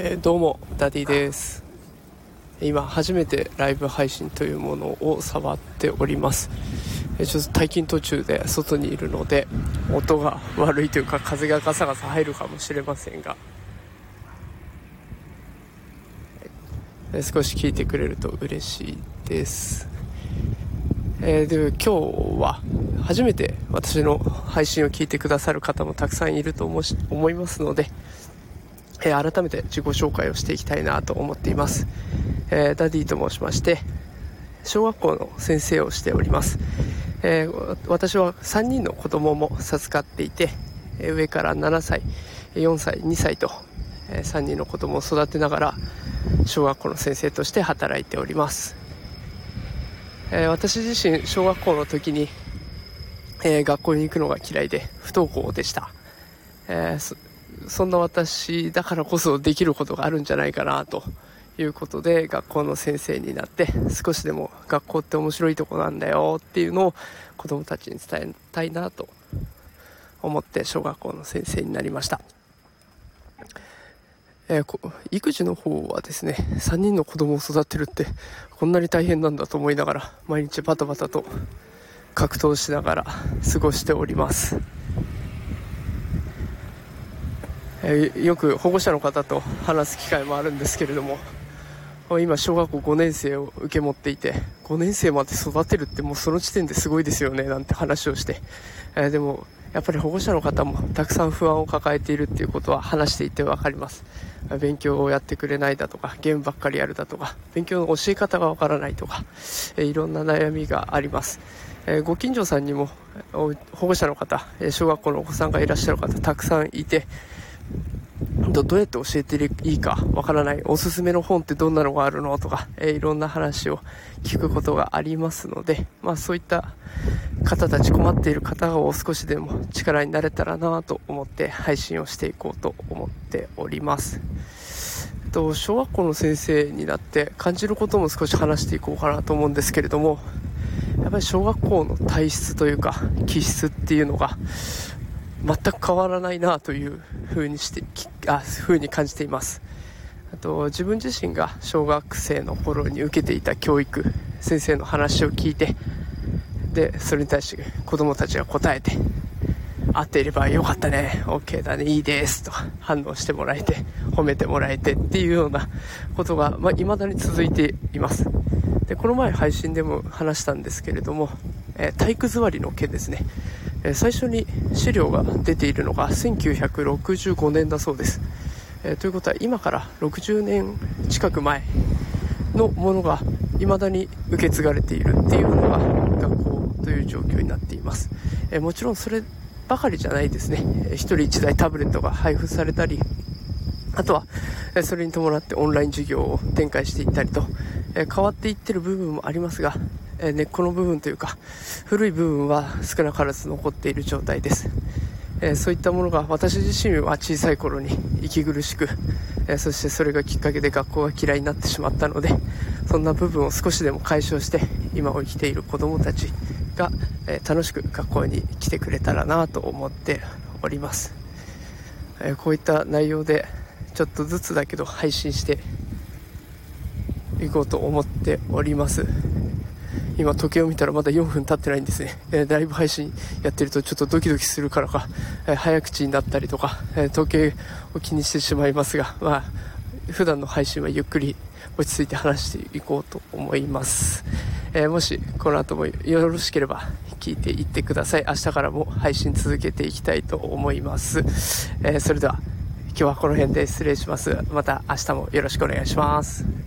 えー、どうもダディです。今初めてライブ配信というものを触っております、えー、ちょっと退勤途中で外にいるので音が悪いというか風がガサガサ入るかもしれませんが、えー、少し聞いてくれると嬉しいです。えー、で今日は初めて私の配信を聞いてくださる方もたくさんいると思いますので、えー、改めて自己紹介をしていきたいなと思っています、えー、ダディと申しまして小学校の先生をしております、えー、私は3人の子供も授かっていて上から7歳4歳2歳と3人の子供を育てながら小学校の先生として働いております、え私自身小学校の時に、え学校に行くのが嫌いで不登校でした、えーそんな私だからこそできることがあるんじゃないかなということで学校の先生になって少しでも学校って面白いとこなんだよっていうのを子供たちに伝えたいなと思って小学校の先生になりました。えー、育児の方はですね、3人の子供を育てるってこんなに大変なんだと思いながら毎日バタバタと格闘しながら過ごしております。えー、よく保護者の方と話す機会もあるんですけれども今小学校5年生を受け持っていて5年生まで育てるってもうその時点ですごいですよねなんて話をして、えー、でもやっぱり保護者の方もたくさん不安を抱えているっていうことは話していて分かります。勉強をやってくれないだとかゲームばっかりやるだとか勉強の教え方が分からないとか、えー、いろんな悩みがあります、え、ご近所さんにも保護者の方小学校のお子さんがいらっしゃる方たくさんいてどどうやって教えていいかわからない。おすすめの本ってどんなのがあるのとか、えー、いろんな話を聞くことがありますので、まあそういった方たち困っている方を少しでも力になれたらなと思って配信をしていこうと思っております。と小学校の先生になって感じることも少し話していこうかなと思うんですけれども、やっぱり小学校の体質というか気質っていうのが全く変わらないなという風にしてあ風に感じています。あと自分自身が小学生の頃に受けていた教育先生の話を聞いてでそれに対して子供たちが答えて合っていればよかったね OK だねいいですと反応してもらえて褒めてもらえてっていうようなことがい、まあ、未だに続いています。でこの前配信でも話したんですけれども、えー、体育座りの件ですね。え最初に資料が出ているのが1965年だそうです、えということは今から60年近く前のものが未だに受け継がれているっていうのが学校という状況になっています、えもちろんそればかりじゃないですね。1人1台タブレットが配布されたりあとはそれに伴ってオンライン授業を展開していったりと変わっていってる部分もありますがえ根っこの部分というか古い部分は少なからず残っている状態です、えそういったものが私自身は小さい頃に息苦しく、えそしてそれがきっかけで学校が嫌いになってしまったのでそんな部分を少しでも解消して今を生きている子どもたちが、え楽しく学校に来てくれたらなと思っております、えこういった内容でちょっとずつだけど配信していこうと思っております。今時計を見たらまだ4分経ってないんですね、えー、ライブ配信やってるとちょっとドキドキするからか、えー、早口になったりとか、えー、時計を気にしてしまいますが、まあ、普段の配信はゆっくり落ち着いて話していこうと思います、えもしこの後もよろしければ聞いていってください。明日からも配信続けていきたいと思います、えそれでは今日はこの辺で失礼します。また明日もよろしくお願いします。